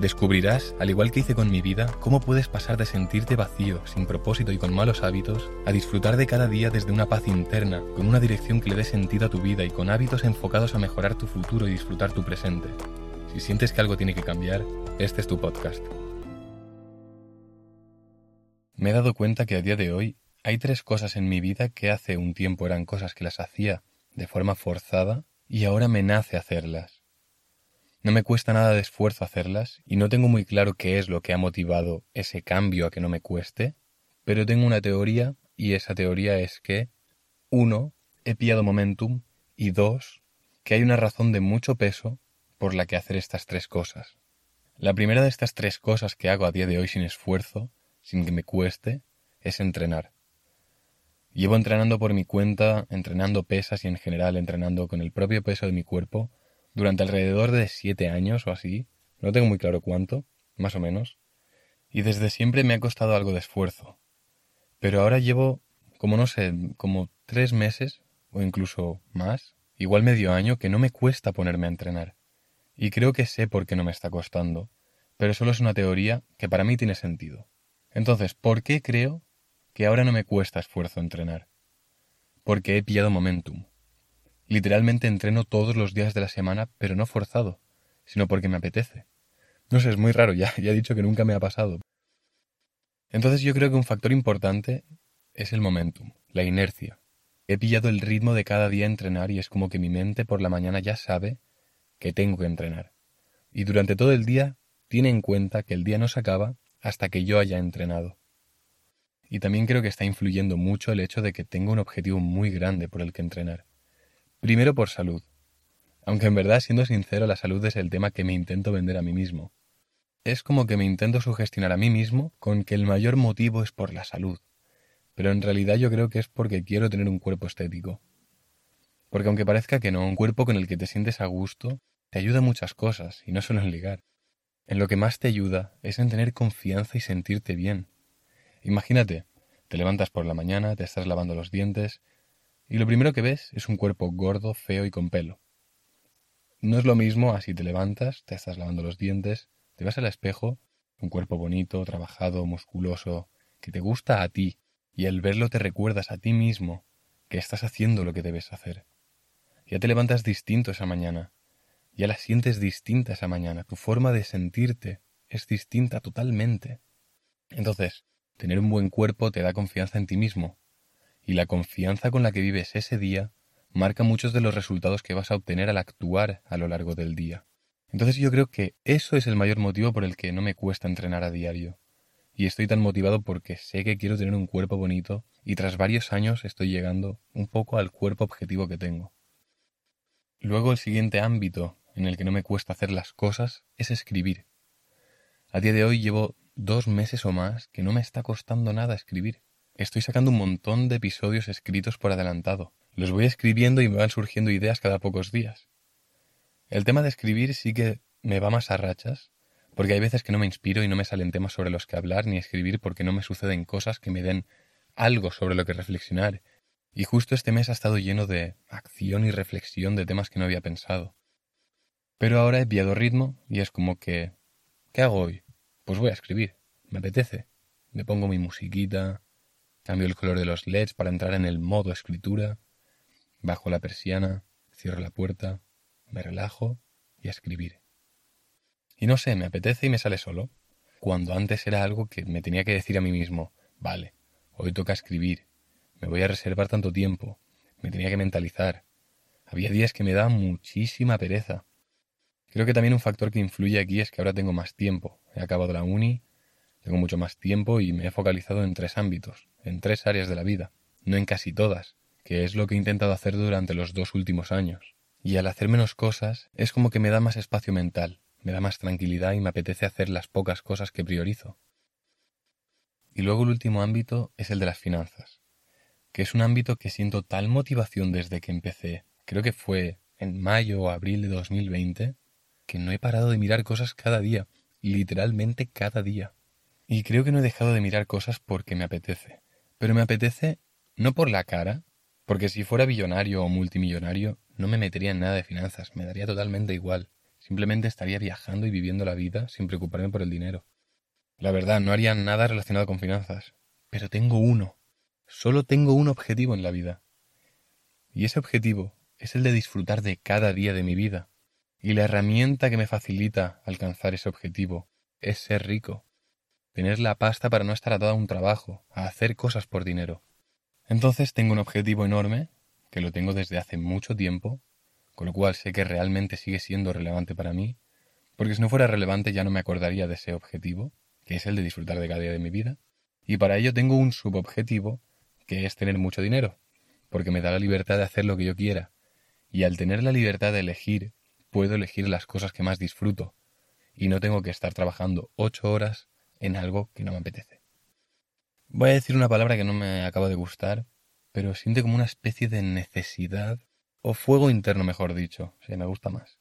Descubrirás, al igual que hice con mi vida, cómo puedes pasar de sentirte vacío, sin propósito y con malos hábitos, a disfrutar de cada día desde una paz interna, con una dirección que le dé sentido a tu vida y con hábitos enfocados a mejorar tu futuro y disfrutar tu presente. Si sientes que algo tiene que cambiar, este es tu podcast. Me he dado cuenta que a día de hoy hay tres cosas en mi vida que hace un tiempo eran cosas que las hacía de forma forzada y ahora me nace hacerlas. No me cuesta nada de esfuerzo hacerlas y no tengo muy claro qué es lo que ha motivado ese cambio a que no me cueste, pero tengo una teoría y esa teoría es que, uno, he pillado momentum y dos, que hay una razón de mucho peso por la que hacer estas tres cosas. La primera de estas tres cosas que hago a día de hoy sin esfuerzo, sin que me cueste, es entrenar. Llevo entrenando por mi cuenta, entrenando pesas y en general entrenando con el propio peso de mi cuerpo durante alrededor de siete años o así, no tengo muy claro cuánto, más o menos, y desde siempre me ha costado algo de esfuerzo. Pero ahora llevo, como no sé, como tres meses, o incluso más, igual medio año, que no me cuesta ponerme a entrenar. Y creo que sé por qué no me está costando, pero solo es una teoría que para mí tiene sentido. Entonces, ¿por qué creo que ahora no me cuesta esfuerzo entrenar? Porque he pillado momentum. Literalmente entreno todos los días de la semana, pero no forzado, sino porque me apetece. No sé, es muy raro, ya, ya he dicho que nunca me ha pasado. Entonces yo creo que un factor importante es el momentum, la inercia. He pillado el ritmo de cada día entrenar y es como que mi mente por la mañana ya sabe que tengo que entrenar. Y durante todo el día tiene en cuenta que el día no se acaba hasta que yo haya entrenado. Y también creo que está influyendo mucho el hecho de que tengo un objetivo muy grande por el que entrenar. Primero por salud. Aunque en verdad, siendo sincero, la salud es el tema que me intento vender a mí mismo. Es como que me intento sugestionar a mí mismo con que el mayor motivo es por la salud. Pero en realidad yo creo que es porque quiero tener un cuerpo estético. Porque aunque parezca que no, un cuerpo con el que te sientes a gusto te ayuda muchas cosas, y no solo en ligar. En lo que más te ayuda es en tener confianza y sentirte bien. Imagínate, te levantas por la mañana, te estás lavando los dientes, y lo primero que ves es un cuerpo gordo, feo y con pelo. No es lo mismo así te levantas, te estás lavando los dientes, te vas al espejo, un cuerpo bonito, trabajado, musculoso, que te gusta a ti, y al verlo te recuerdas a ti mismo que estás haciendo lo que debes hacer. Ya te levantas distinto esa mañana, ya la sientes distinta esa mañana, tu forma de sentirte es distinta totalmente. Entonces, tener un buen cuerpo te da confianza en ti mismo, y la confianza con la que vives ese día marca muchos de los resultados que vas a obtener al actuar a lo largo del día. Entonces yo creo que eso es el mayor motivo por el que no me cuesta entrenar a diario. Y estoy tan motivado porque sé que quiero tener un cuerpo bonito y tras varios años estoy llegando un poco al cuerpo objetivo que tengo. Luego el siguiente ámbito en el que no me cuesta hacer las cosas es escribir. A día de hoy llevo dos meses o más que no me está costando nada escribir. Estoy sacando un montón de episodios escritos por adelantado. Los voy escribiendo y me van surgiendo ideas cada pocos días. El tema de escribir sí que me va más a rachas, porque hay veces que no me inspiro y no me salen temas sobre los que hablar ni escribir porque no me suceden cosas que me den algo sobre lo que reflexionar. Y justo este mes ha estado lleno de acción y reflexión de temas que no había pensado. Pero ahora he pillado ritmo y es como que... ¿Qué hago hoy? Pues voy a escribir. Me apetece. Me pongo mi musiquita, Cambio el color de los LEDs para entrar en el modo escritura. Bajo la persiana, cierro la puerta, me relajo y a escribir. Y no sé, me apetece y me sale solo. Cuando antes era algo que me tenía que decir a mí mismo, vale, hoy toca escribir, me voy a reservar tanto tiempo, me tenía que mentalizar. Había días que me daba muchísima pereza. Creo que también un factor que influye aquí es que ahora tengo más tiempo. He acabado la uni, tengo mucho más tiempo y me he focalizado en tres ámbitos, en tres áreas de la vida, no en casi todas, que es lo que he intentado hacer durante los dos últimos años. Y al hacer menos cosas es como que me da más espacio mental, me da más tranquilidad y me apetece hacer las pocas cosas que priorizo. Y luego el último ámbito es el de las finanzas, que es un ámbito que siento tal motivación desde que empecé, creo que fue en mayo o abril de 2020, que no he parado de mirar cosas cada día, literalmente cada día. Y creo que no he dejado de mirar cosas porque me apetece. Pero me apetece no por la cara, porque si fuera billonario o multimillonario no me metería en nada de finanzas, me daría totalmente igual. Simplemente estaría viajando y viviendo la vida sin preocuparme por el dinero. La verdad, no haría nada relacionado con finanzas. Pero tengo uno. Solo tengo un objetivo en la vida. Y ese objetivo es el de disfrutar de cada día de mi vida. Y la herramienta que me facilita alcanzar ese objetivo es ser rico. Tener la pasta para no estar atado a un trabajo, a hacer cosas por dinero. Entonces tengo un objetivo enorme, que lo tengo desde hace mucho tiempo, con lo cual sé que realmente sigue siendo relevante para mí, porque si no fuera relevante ya no me acordaría de ese objetivo, que es el de disfrutar de cada día de mi vida, y para ello tengo un subobjetivo, que es tener mucho dinero, porque me da la libertad de hacer lo que yo quiera, y al tener la libertad de elegir, puedo elegir las cosas que más disfruto, y no tengo que estar trabajando ocho horas en algo que no me apetece. Voy a decir una palabra que no me acaba de gustar, pero siente como una especie de necesidad, o fuego interno mejor dicho, si me gusta más.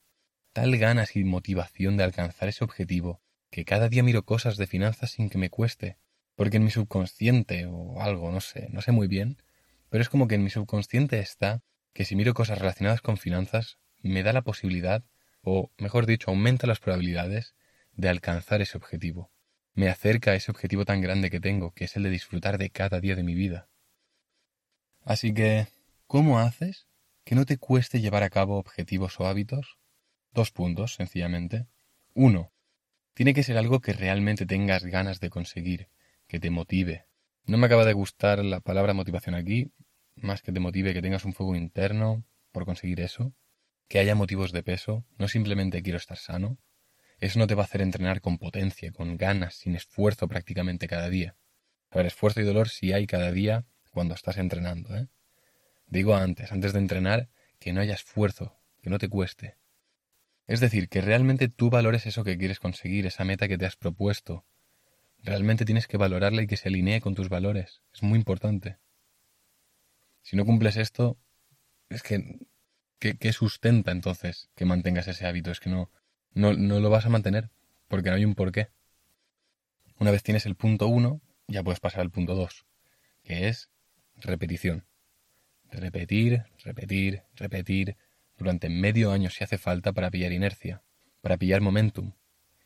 Tal ganas y motivación de alcanzar ese objetivo, que cada día miro cosas de finanzas sin que me cueste, porque en mi subconsciente o algo, no sé, no sé muy bien, pero es como que en mi subconsciente está que si miro cosas relacionadas con finanzas, me da la posibilidad, o mejor dicho, aumenta las probabilidades de alcanzar ese objetivo. Me acerca a ese objetivo tan grande que tengo, que es el de disfrutar de cada día de mi vida. Así que, ¿cómo haces que no te cueste llevar a cabo objetivos o hábitos? Dos puntos, sencillamente. Uno, tiene que ser algo que realmente tengas ganas de conseguir, que te motive, no me acaba de gustar la palabra motivación aquí, más que te motive que tengas un fuego interno por conseguir eso, que haya motivos de peso, no simplemente quiero estar sano. Eso no te va a hacer entrenar con potencia, con ganas, sin esfuerzo prácticamente cada día. A ver, esfuerzo y dolor sí hay cada día cuando estás entrenando, ¿eh? Digo antes, antes de entrenar, que no haya esfuerzo, que no te cueste. Es decir, que realmente tú valores eso que quieres conseguir, esa meta que te has propuesto, Realmente tienes que valorarla y que se alinee con tus valores. Es muy importante. Si no cumples esto, es que ¿qué, sustenta entonces que mantengas ese hábito? Es que no, no, no lo vas a mantener, porque no hay un porqué. Una vez tienes el punto uno, ya puedes pasar al punto dos, que es repetición. Repetir, repetir, repetir, durante medio año si hace falta para pillar inercia, para pillar momentum,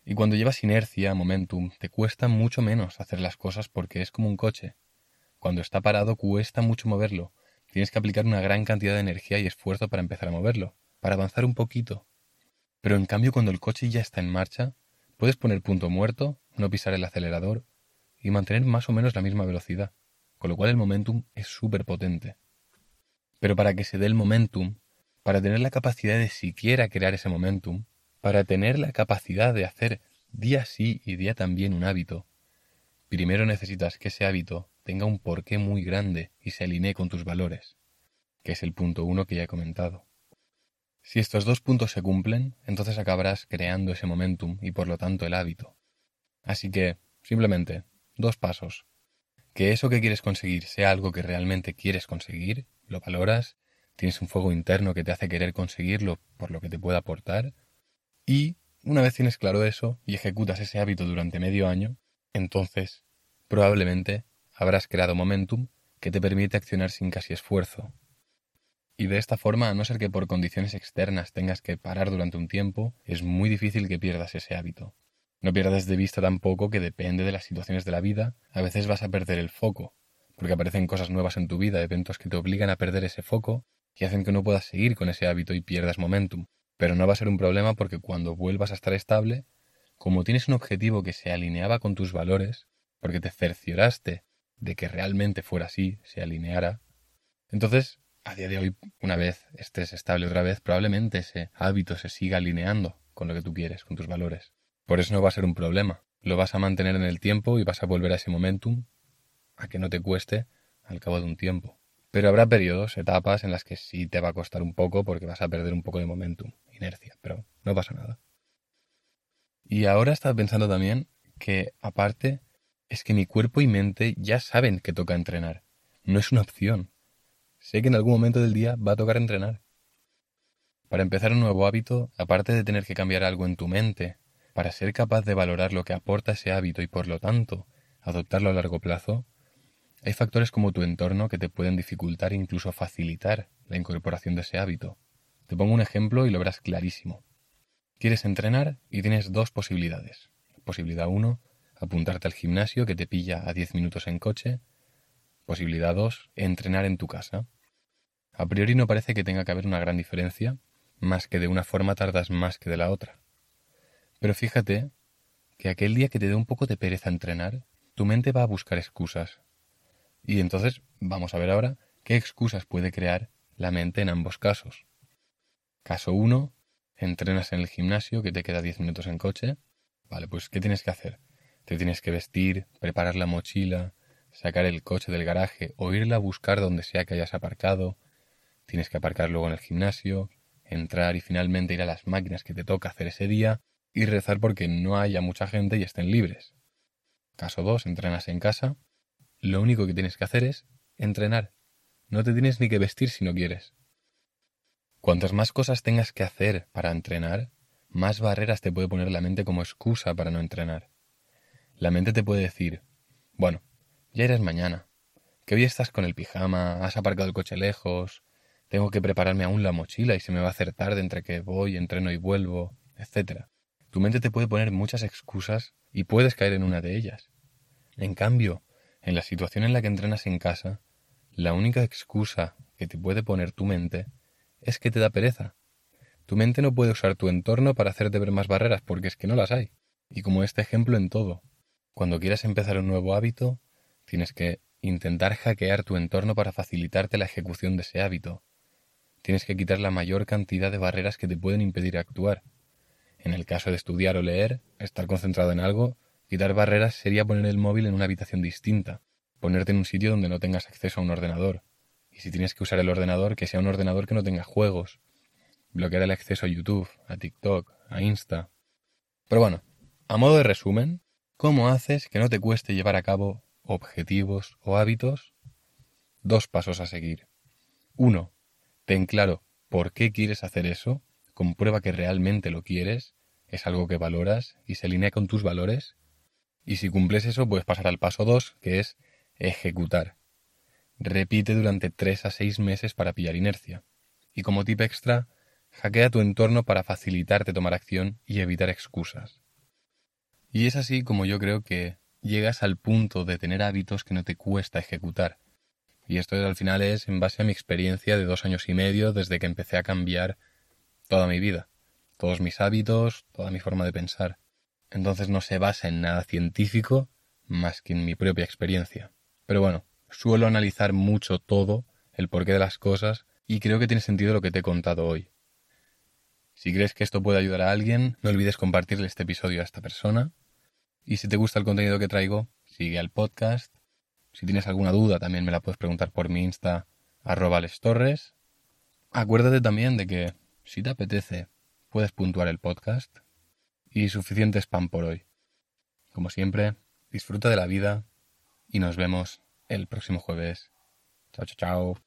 y cuando llevas inercia, momentum, te cuesta mucho menos hacer las cosas porque es como un coche. Cuando está parado cuesta mucho moverlo. Tienes que aplicar una gran cantidad de energía y esfuerzo para empezar a moverlo, para avanzar un poquito. Pero en cambio cuando el coche ya está en marcha, puedes poner punto muerto, no pisar el acelerador y mantener más o menos la misma velocidad, con lo cual el momentum es súper potente. Pero para que se dé el momentum, para tener la capacidad de siquiera crear ese momentum, para tener la capacidad de hacer día sí y día también un hábito, primero necesitas que ese hábito tenga un porqué muy grande y se alinee con tus valores, que es el punto uno que ya he comentado. Si estos dos puntos se cumplen, entonces acabarás creando ese momentum y por lo tanto el hábito. Así que, simplemente, dos pasos. Que eso que quieres conseguir sea algo que realmente quieres conseguir, lo valoras, tienes un fuego interno que te hace querer conseguirlo por lo que te pueda aportar, y una vez tienes claro eso y ejecutas ese hábito durante medio año, entonces probablemente habrás creado momentum que te permite accionar sin casi esfuerzo. Y de esta forma, a no ser que por condiciones externas tengas que parar durante un tiempo, es muy difícil que pierdas ese hábito. No pierdas de vista tampoco que depende de las situaciones de la vida, a veces vas a perder el foco, porque aparecen cosas nuevas en tu vida, eventos que te obligan a perder ese foco y hacen que no puedas seguir con ese hábito y pierdas momentum. Pero no va a ser un problema porque cuando vuelvas a estar estable, como tienes un objetivo que se alineaba con tus valores, porque te cercioraste de que realmente fuera así, se alineara, entonces, a día de hoy, una vez estés estable otra vez, probablemente ese hábito se siga alineando con lo que tú quieres, con tus valores. Por eso no va a ser un problema. Lo vas a mantener en el tiempo y vas a volver a ese momentum a que no te cueste al cabo de un tiempo. Pero habrá periodos, etapas en las que sí te va a costar un poco porque vas a perder un poco de momentum inercia, pero no pasa nada. Y ahora estaba pensando también que, aparte, es que mi cuerpo y mente ya saben que toca entrenar. No es una opción. Sé que en algún momento del día va a tocar entrenar. Para empezar un nuevo hábito, aparte de tener que cambiar algo en tu mente, para ser capaz de valorar lo que aporta ese hábito y por lo tanto adoptarlo a largo plazo, hay factores como tu entorno que te pueden dificultar e incluso facilitar la incorporación de ese hábito. Te pongo un ejemplo y lo verás clarísimo. Quieres entrenar y tienes dos posibilidades. Posibilidad 1, apuntarte al gimnasio que te pilla a 10 minutos en coche. Posibilidad 2, entrenar en tu casa. A priori no parece que tenga que haber una gran diferencia, más que de una forma tardas más que de la otra. Pero fíjate que aquel día que te dé un poco de pereza entrenar, tu mente va a buscar excusas. Y entonces vamos a ver ahora qué excusas puede crear la mente en ambos casos. Caso 1, entrenas en el gimnasio que te queda 10 minutos en coche. Vale, pues ¿qué tienes que hacer? Te tienes que vestir, preparar la mochila, sacar el coche del garaje o irla a buscar donde sea que hayas aparcado. Tienes que aparcar luego en el gimnasio, entrar y finalmente ir a las máquinas que te toca hacer ese día y rezar porque no haya mucha gente y estén libres. Caso 2, entrenas en casa. Lo único que tienes que hacer es entrenar. No te tienes ni que vestir si no quieres. Cuantas más cosas tengas que hacer para entrenar, más barreras te puede poner la mente como excusa para no entrenar. La mente te puede decir, bueno, ya eres mañana, que hoy estás con el pijama, has aparcado el coche lejos, tengo que prepararme aún la mochila y se me va a hacer tarde entre que voy, entreno y vuelvo, etc. Tu mente te puede poner muchas excusas y puedes caer en una de ellas. En cambio, en la situación en la que entrenas en casa, la única excusa que te puede poner tu mente es que te da pereza. Tu mente no puede usar tu entorno para hacerte ver más barreras porque es que no las hay. Y como este ejemplo en todo, cuando quieras empezar un nuevo hábito, tienes que intentar hackear tu entorno para facilitarte la ejecución de ese hábito. Tienes que quitar la mayor cantidad de barreras que te pueden impedir actuar. En el caso de estudiar o leer, estar concentrado en algo, quitar barreras sería poner el móvil en una habitación distinta, ponerte en un sitio donde no tengas acceso a un ordenador. Y si tienes que usar el ordenador, que sea un ordenador que no tenga juegos. Bloquear el acceso a YouTube, a TikTok, a Insta. Pero bueno, a modo de resumen, ¿cómo haces que no te cueste llevar a cabo objetivos o hábitos? Dos pasos a seguir. Uno, ten claro por qué quieres hacer eso, comprueba que realmente lo quieres, es algo que valoras y se alinea con tus valores. Y si cumples eso, puedes pasar al paso dos, que es ejecutar. Repite durante tres a seis meses para pillar inercia. Y como tip extra, hackea tu entorno para facilitarte tomar acción y evitar excusas. Y es así como yo creo que llegas al punto de tener hábitos que no te cuesta ejecutar. Y esto al final es en base a mi experiencia de dos años y medio desde que empecé a cambiar toda mi vida, todos mis hábitos, toda mi forma de pensar. Entonces no se basa en nada científico más que en mi propia experiencia. Pero bueno, suelo analizar mucho todo, el porqué de las cosas, y creo que tiene sentido lo que te he contado hoy. Si crees que esto puede ayudar a alguien, no olvides compartirle este episodio a esta persona. Y si te gusta el contenido que traigo, sigue al podcast. Si tienes alguna duda, también me la puedes preguntar por mi Insta, arroba Torres. Acuérdate también de que, si te apetece, puedes puntuar el podcast. Y suficiente spam por hoy. Como siempre, disfruta de la vida y nos vemos el próximo jueves. Chao, chao, chao.